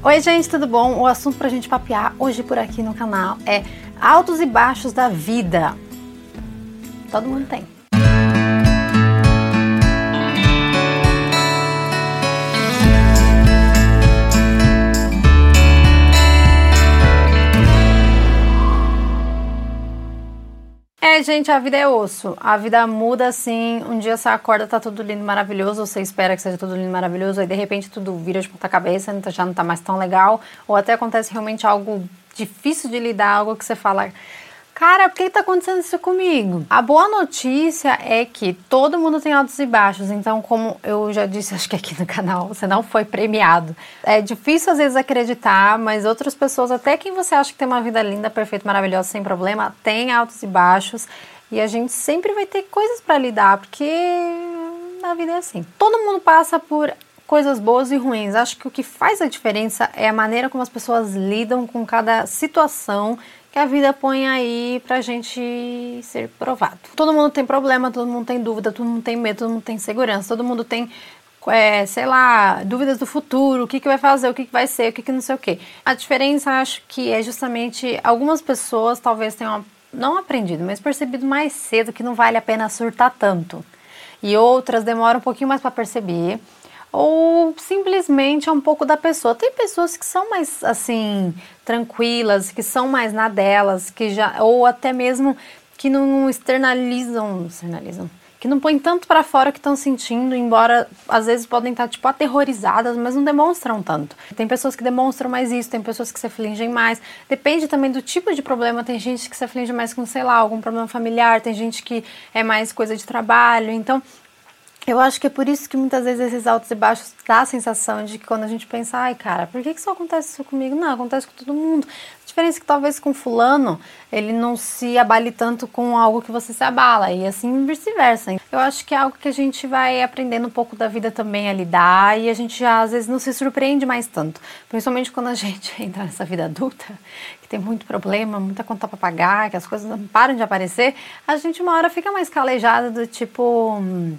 Oi, gente, tudo bom? O assunto pra gente papear hoje por aqui no canal é altos e baixos da vida. Todo mundo tem. É, gente, a vida é osso. A vida muda assim. Um dia você acorda, tá tudo lindo, maravilhoso. Você espera que seja tudo lindo, maravilhoso. Aí de repente tudo vira de ponta cabeça, já não tá mais tão legal. Ou até acontece realmente algo difícil de lidar, algo que você fala. Cara, por que está acontecendo isso comigo? A boa notícia é que todo mundo tem altos e baixos, então, como eu já disse, acho que aqui no canal, você não foi premiado. É difícil às vezes acreditar, mas outras pessoas, até quem você acha que tem uma vida linda, perfeita, maravilhosa, sem problema, tem altos e baixos. E a gente sempre vai ter coisas para lidar, porque a vida é assim. Todo mundo passa por coisas boas e ruins. Acho que o que faz a diferença é a maneira como as pessoas lidam com cada situação que a vida põe aí pra gente ser provado. Todo mundo tem problema, todo mundo tem dúvida, todo mundo tem medo, todo mundo tem segurança, todo mundo tem é, sei lá, dúvidas do futuro, o que, que vai fazer, o que, que vai ser, o que, que não sei o que. A diferença, acho que é justamente algumas pessoas talvez tenham não aprendido, mas percebido mais cedo que não vale a pena surtar tanto. E outras demoram um pouquinho mais para perceber ou simplesmente é um pouco da pessoa. Tem pessoas que são mais assim tranquilas, que são mais na delas, que já ou até mesmo que não externalizam, externalizam, que não põem tanto para fora que estão sentindo, embora às vezes podem estar tipo aterrorizadas, mas não demonstram tanto. Tem pessoas que demonstram mais isso, tem pessoas que se afligem mais. Depende também do tipo de problema. Tem gente que se aflige mais com, sei lá, algum problema familiar, tem gente que é mais coisa de trabalho. Então, eu acho que é por isso que muitas vezes esses altos e baixos dá a sensação de que quando a gente pensa, ai cara, por que, que só acontece isso comigo? Não, acontece com todo mundo. A diferença é que talvez com fulano ele não se abale tanto com algo que você se abala e assim vice-versa. Eu acho que é algo que a gente vai aprendendo um pouco da vida também a lidar e a gente já às vezes não se surpreende mais tanto. Principalmente quando a gente entra nessa vida adulta, que tem muito problema, muita conta para pagar, que as coisas não param de aparecer, a gente uma hora fica mais calejada do tipo hum,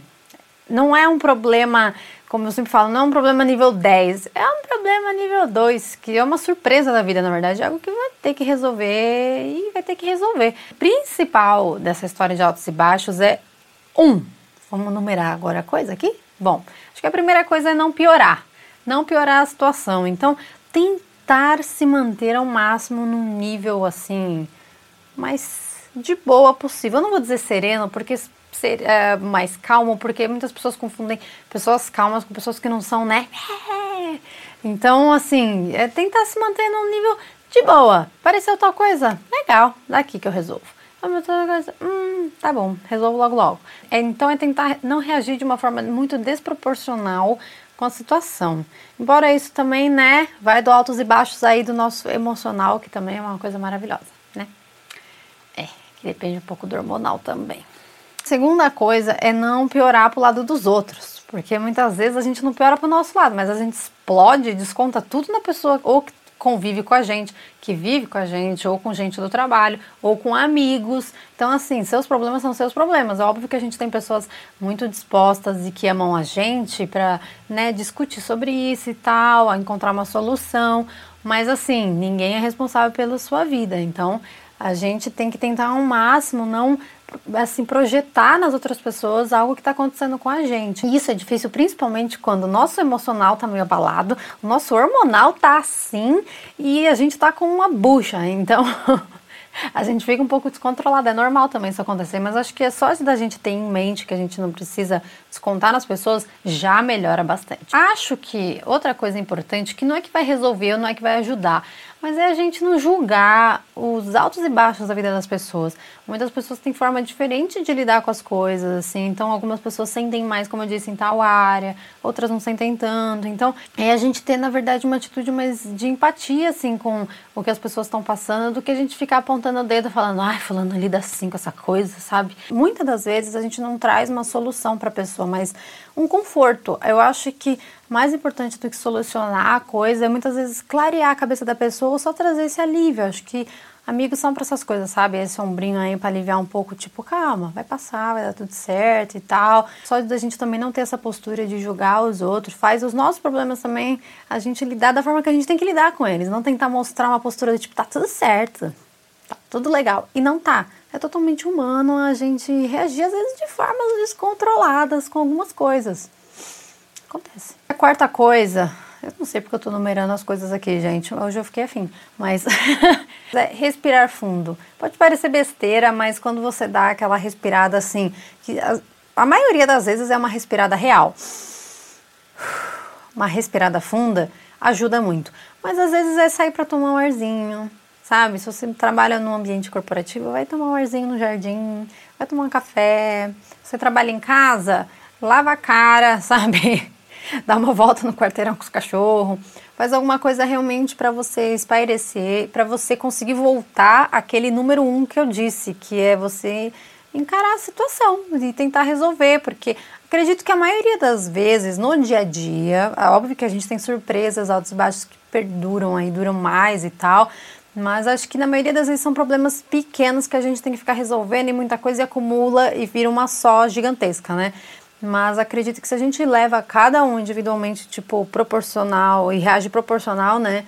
não é um problema, como eu sempre falo, não é um problema nível 10, é um problema nível 2, que é uma surpresa da vida, na verdade, é algo que vai ter que resolver e vai ter que resolver. Principal dessa história de altos e baixos é um. Vamos numerar agora a coisa aqui? Bom, acho que a primeira coisa é não piorar, não piorar a situação. Então, tentar se manter ao máximo num nível assim mais de boa possível. Eu não vou dizer sereno, porque ser é, mais calmo, porque muitas pessoas confundem pessoas calmas com pessoas que não são, né? Então, assim, é tentar se manter num nível de boa. Pareceu tal coisa? Legal, daqui que eu resolvo. Coisa, hum, tá bom, resolvo logo logo. É, então é tentar não reagir de uma forma muito desproporcional com a situação. Embora isso também, né, vai do altos e baixos aí do nosso emocional, que também é uma coisa maravilhosa, né? É, que depende um pouco do hormonal também. Segunda coisa é não piorar pro lado dos outros, porque muitas vezes a gente não piora pro nosso lado, mas a gente explode, desconta tudo na pessoa ou que convive com a gente, que vive com a gente, ou com gente do trabalho, ou com amigos. Então, assim, seus problemas são seus problemas. É óbvio que a gente tem pessoas muito dispostas e que amam a gente para né, discutir sobre isso e tal, encontrar uma solução. Mas, assim, ninguém é responsável pela sua vida. Então, a gente tem que tentar ao máximo não assim projetar nas outras pessoas algo que está acontecendo com a gente. E isso é difícil principalmente quando o nosso emocional está meio abalado, o nosso hormonal está assim e a gente está com uma bucha. Então a gente fica um pouco descontrolado. É normal também isso acontecer, mas acho que é só da gente ter em mente que a gente não precisa descontar nas pessoas já melhora bastante. Acho que outra coisa importante que não é que vai resolver, não é que vai ajudar, mas é a gente não julgar os altos e baixos da vida das pessoas. Muitas pessoas têm forma diferente de lidar com as coisas, assim. Então, algumas pessoas sentem mais, como eu disse, em tal área, outras não sentem tanto. Então, é a gente ter, na verdade, uma atitude mais de empatia, assim, com o que as pessoas estão passando, do que a gente ficar apontando o dedo falando, ai, fulano lida assim com essa coisa, sabe? Muitas das vezes a gente não traz uma solução para a pessoa, mas um conforto. Eu acho que mais importante do que solucionar a coisa é muitas vezes clarear a cabeça da pessoa ou só trazer esse alívio. Acho que Amigos são para essas coisas, sabe? Esse ombrinho aí para aliviar um pouco, tipo, calma, vai passar, vai dar tudo certo e tal. Só da gente também não ter essa postura de julgar os outros, faz os nossos problemas também a gente lidar da forma que a gente tem que lidar com eles. Não tentar mostrar uma postura de tipo, tá tudo certo, tá tudo legal. E não tá. É totalmente humano a gente reagir, às vezes, de formas descontroladas com algumas coisas. Acontece. A quarta coisa eu não sei porque eu tô numerando as coisas aqui, gente. Hoje eu fiquei afim. Mas é respirar fundo. Pode parecer besteira, mas quando você dá aquela respirada assim, que a, a maioria das vezes é uma respirada real. Uma respirada funda ajuda muito. Mas às vezes é sair para tomar um arzinho, sabe? Se você trabalha num ambiente corporativo, vai tomar um arzinho no jardim, vai tomar um café. Você trabalha em casa, lava a cara, sabe? dá uma volta no quarteirão com os cachorros, faz alguma coisa realmente para você espairecer, para você conseguir voltar àquele número um que eu disse, que é você encarar a situação e tentar resolver, porque acredito que a maioria das vezes no dia a dia, é óbvio que a gente tem surpresas, altos e baixos que perduram aí, duram mais e tal, mas acho que na maioria das vezes são problemas pequenos que a gente tem que ficar resolvendo e muita coisa acumula e vira uma só gigantesca, né? Mas acredito que se a gente leva cada um individualmente, tipo, proporcional e reage proporcional, né,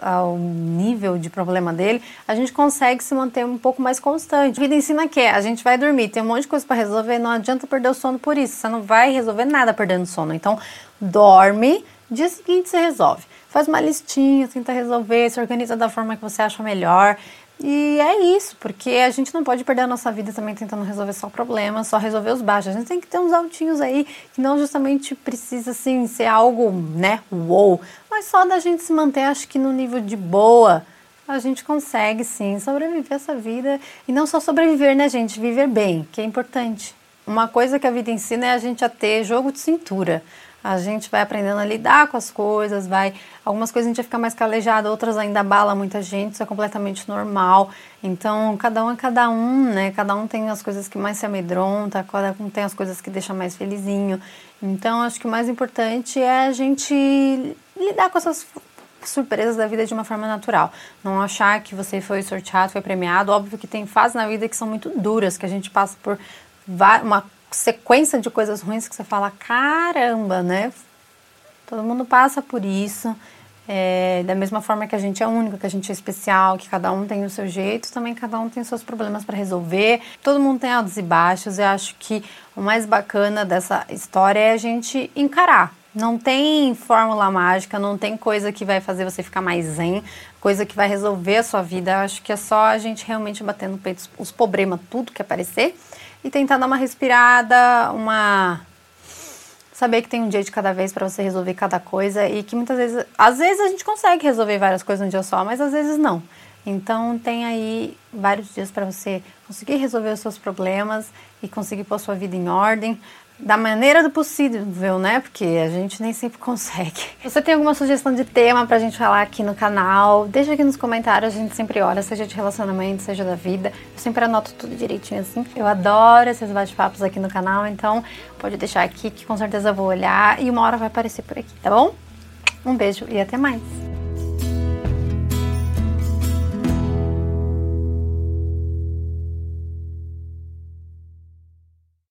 ao nível de problema dele, a gente consegue se manter um pouco mais constante. A vida ensina que a gente vai dormir, tem um monte de coisa para resolver, não adianta perder o sono por isso. Você não vai resolver nada perdendo sono. Então, dorme, dia seguinte você resolve. Faz uma listinha, tenta resolver, se organiza da forma que você acha melhor. E é isso, porque a gente não pode perder a nossa vida também tentando resolver só problemas, só resolver os baixos. A gente tem que ter uns altinhos aí, que não justamente precisa, assim, ser algo, né, uou. Mas só da gente se manter, acho que no nível de boa, a gente consegue, sim, sobreviver essa vida. E não só sobreviver, né, gente? Viver bem, que é importante. Uma coisa que a vida ensina é a gente a ter jogo de cintura a gente vai aprendendo a lidar com as coisas, vai. Algumas coisas a gente vai ficar mais calejado, outras ainda abala muita gente, isso é completamente normal. Então, cada um é cada um, né? Cada um tem as coisas que mais se amedronta, cada um tem as coisas que deixa mais felizinho. Então, acho que o mais importante é a gente lidar com essas surpresas da vida de uma forma natural. Não achar que você foi sorteado, foi premiado. Óbvio que tem fases na vida que são muito duras, que a gente passa por uma sequência de coisas ruins que você fala, caramba, né? Todo mundo passa por isso. É, da mesma forma que a gente é único, que a gente é especial, que cada um tem o seu jeito, também cada um tem seus problemas para resolver. Todo mundo tem altos e baixos. Eu acho que o mais bacana dessa história é a gente encarar. Não tem fórmula mágica, não tem coisa que vai fazer você ficar mais zen, coisa que vai resolver a sua vida. Eu acho que é só a gente realmente bater no peito os problemas, tudo que aparecer e tentar dar uma respirada, uma saber que tem um dia de cada vez para você resolver cada coisa e que muitas vezes, às vezes a gente consegue resolver várias coisas num dia só, mas às vezes não. Então tem aí vários dias para você conseguir resolver os seus problemas e conseguir pôr sua vida em ordem da maneira do possível, né? Porque a gente nem sempre consegue. Se você tem alguma sugestão de tema pra gente falar aqui no canal, deixa aqui nos comentários, a gente sempre olha, seja de relacionamento, seja da vida. Eu sempre anoto tudo direitinho assim. Eu adoro esses bate-papos aqui no canal, então pode deixar aqui que com certeza eu vou olhar e uma hora vai aparecer por aqui, tá bom? Um beijo e até mais!